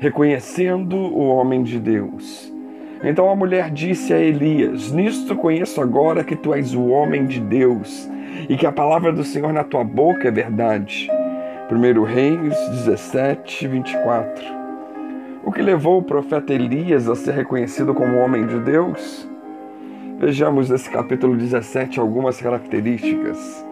reconhecendo o homem de Deus. Então a mulher disse a Elias: Nisto conheço agora que tu és o homem de Deus e que a palavra do Senhor na tua boca é verdade. 1 Reis 17, 24. O que levou o profeta Elias a ser reconhecido como homem de Deus? Vejamos nesse capítulo 17 algumas características.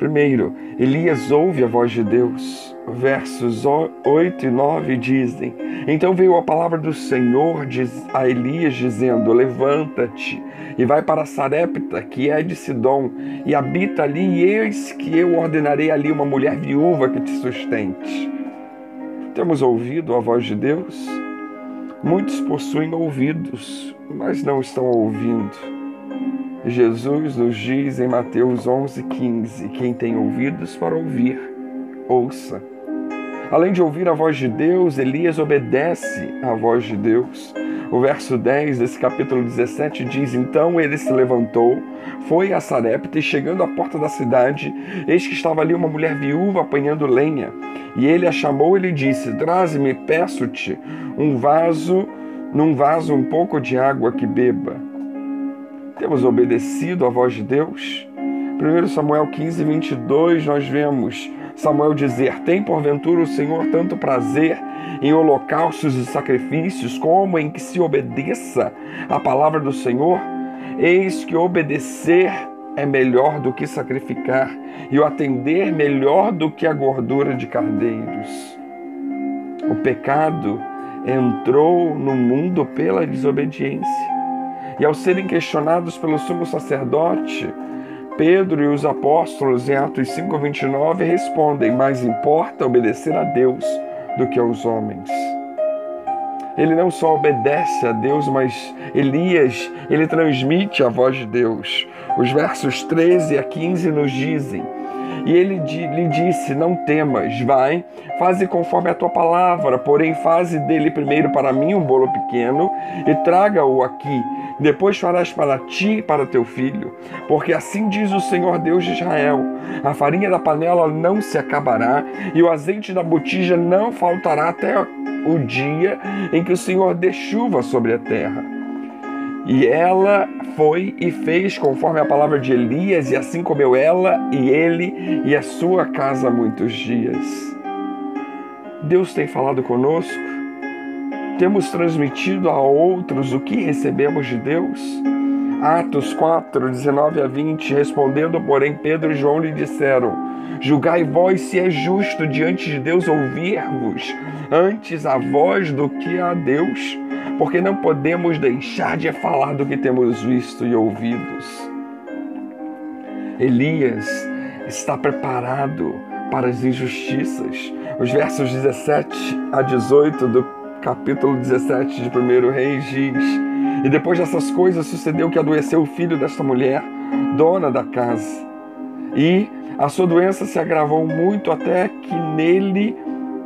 Primeiro, Elias ouve a voz de Deus. Versos 8 e 9 dizem: Então veio a palavra do Senhor a Elias, dizendo: Levanta-te e vai para Sarepta, que é de Sidom, e habita ali, e eis que eu ordenarei ali uma mulher viúva que te sustente. Temos ouvido a voz de Deus? Muitos possuem ouvidos, mas não estão ouvindo. Jesus nos diz em Mateus 11:15: Quem tem ouvidos para ouvir, ouça. Além de ouvir a voz de Deus, Elias obedece à voz de Deus. O verso 10 desse capítulo 17 diz: Então ele se levantou, foi a Sarepta e, chegando à porta da cidade, eis que estava ali uma mulher viúva apanhando lenha. E ele a chamou e lhe disse: Traze-me, peço-te, um vaso, num vaso um pouco de água que beba. Temos obedecido à voz de Deus? 1 Samuel 15, 22, nós vemos Samuel dizer: Tem porventura o Senhor tanto prazer em holocaustos e sacrifícios, como em que se obedeça à palavra do Senhor? Eis que obedecer é melhor do que sacrificar, e o atender melhor do que a gordura de cardeiros. O pecado entrou no mundo pela desobediência. E ao serem questionados pelo sumo sacerdote, Pedro e os apóstolos em Atos 5:29 respondem: "Mais importa obedecer a Deus do que aos homens". Ele não só obedece a Deus, mas Elias, ele transmite a voz de Deus. Os versos 13 a 15 nos dizem: e ele lhe disse: Não temas, vai, faze conforme a tua palavra, porém faze dele primeiro para mim um bolo pequeno e traga-o aqui. Depois farás para ti e para teu filho, porque assim diz o Senhor Deus de Israel: a farinha da panela não se acabará e o azeite da botija não faltará até o dia em que o Senhor dê chuva sobre a terra. E ela foi e fez conforme a palavra de Elias, e assim comeu ela e ele e a sua casa muitos dias. Deus tem falado conosco? Temos transmitido a outros o que recebemos de Deus? Atos 4, 19 a 20, respondendo, porém, Pedro e João lhe disseram: Julgai vós se é justo diante de Deus ouvir-vos antes a voz do que a Deus porque não podemos deixar de falar do que temos visto e ouvidos. Elias está preparado para as injustiças. Os versos 17 a 18 do capítulo 17 de 1 Reis diz: E depois dessas coisas sucedeu que adoeceu o filho desta mulher, dona da casa. E a sua doença se agravou muito até que nele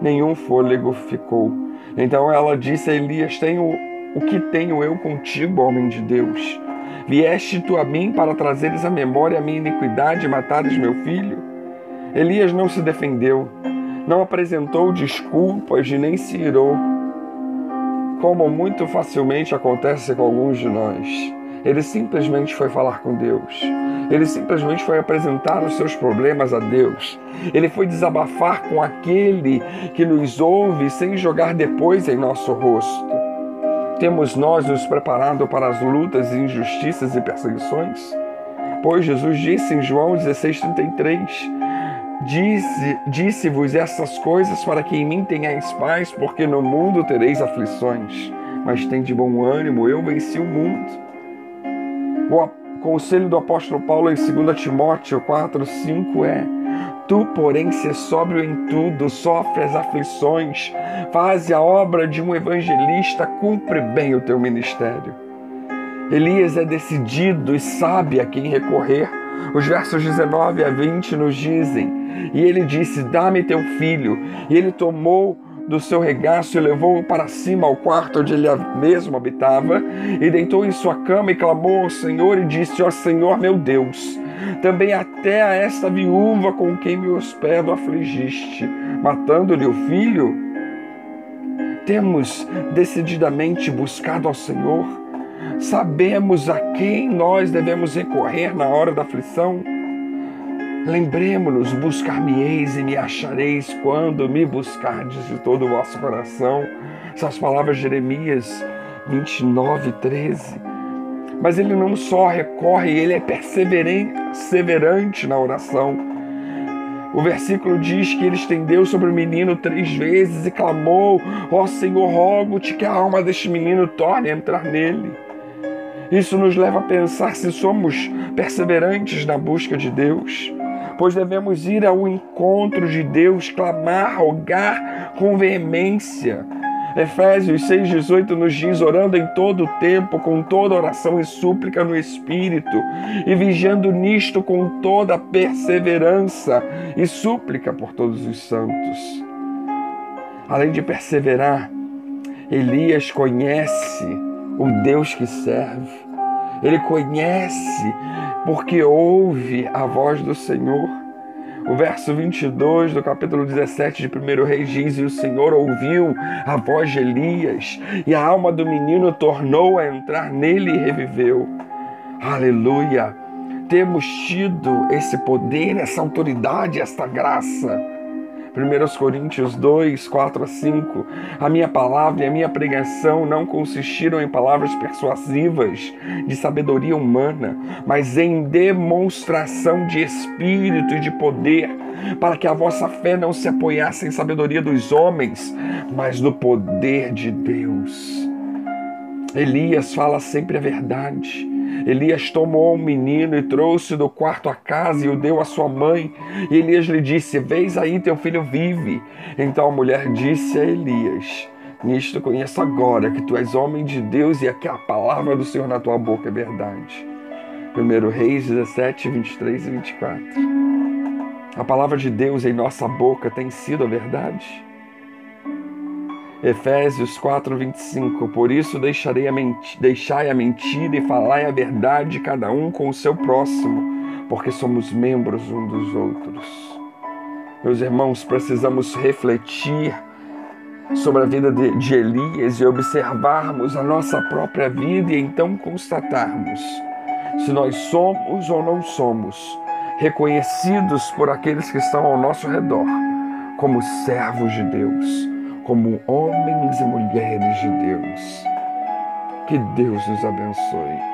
nenhum fôlego ficou. Então ela disse a Elias: Tenho o que tenho eu contigo, homem de Deus? Vieste tu a mim para trazeres à memória a minha iniquidade e matares meu filho? Elias não se defendeu, não apresentou desculpas e nem se irou, como muito facilmente acontece com alguns de nós. Ele simplesmente foi falar com Deus. Ele simplesmente foi apresentar os seus problemas a Deus. Ele foi desabafar com aquele que nos ouve sem jogar depois em nosso rosto. Temos nós nos preparado para as lutas, injustiças e perseguições? Pois Jesus disse em João 16,33: Disse-vos disse essas coisas para que em mim tenhais paz, porque no mundo tereis aflições. Mas tem de bom ânimo, eu venci o mundo. O conselho do apóstolo Paulo em 2 Timóteo 4, 5 é: Tu, porém, se sóbrio em tudo, sofre as aflições, faz a obra de um evangelista, cumpre bem o teu ministério. Elias é decidido e sabe a quem recorrer. Os versos 19 a 20 nos dizem: E ele disse: Dá-me teu filho. E ele tomou do seu regaço e levou-o para cima ao quarto onde ele mesmo habitava, e deitou em sua cama e clamou ao Senhor e disse: Ó Senhor meu Deus, também até a esta viúva com quem me hospedo afligiste, matando-lhe o filho? Temos decididamente buscado ao Senhor? Sabemos a quem nós devemos recorrer na hora da aflição? Lembremos-nos, buscar-me-eis e me achareis quando me buscardes de todo o vosso coração. São as palavras de Jeremias 29, 13. Mas ele não só recorre, ele é perseverante na oração. O versículo diz que ele estendeu sobre o menino três vezes e clamou: Ó oh, Senhor, rogo-te que a alma deste menino torne a entrar nele. Isso nos leva a pensar se somos perseverantes na busca de Deus, pois devemos ir ao encontro de Deus, clamar, rogar com veemência Efésios 6,18 nos diz: orando em todo o tempo, com toda oração e súplica no Espírito, e vigiando nisto com toda perseverança e súplica por todos os santos. Além de perseverar, Elias conhece o Deus que serve. Ele conhece porque ouve a voz do Senhor. O verso 22 do capítulo 17 de 1 Reis diz: E o Senhor ouviu a voz de Elias, e a alma do menino tornou a entrar nele e reviveu. Aleluia! Temos tido esse poder, essa autoridade, esta graça 1 Coríntios 2, 4 a 5. A minha palavra e a minha pregação não consistiram em palavras persuasivas de sabedoria humana, mas em demonstração de espírito e de poder, para que a vossa fé não se apoiasse em sabedoria dos homens, mas no poder de Deus. Elias fala sempre a verdade. Elias tomou um menino e trouxe do quarto a casa e o deu à sua mãe. E Elias lhe disse: Vês aí, teu filho vive. Então a mulher disse a Elias: Nisto conheço agora que tu és homem de Deus e que a palavra do Senhor na tua boca é verdade. 1 Reis 17, 23 e 24. A palavra de Deus em nossa boca tem sido a verdade. Efésios 4, 25. Por isso deixarei a deixai a mentira e falai a verdade, cada um com o seu próximo, porque somos membros um dos outros. Meus irmãos, precisamos refletir sobre a vida de, de Elias e observarmos a nossa própria vida e então constatarmos se nós somos ou não somos reconhecidos por aqueles que estão ao nosso redor como servos de Deus como homens e mulheres de Deus. Que Deus nos abençoe.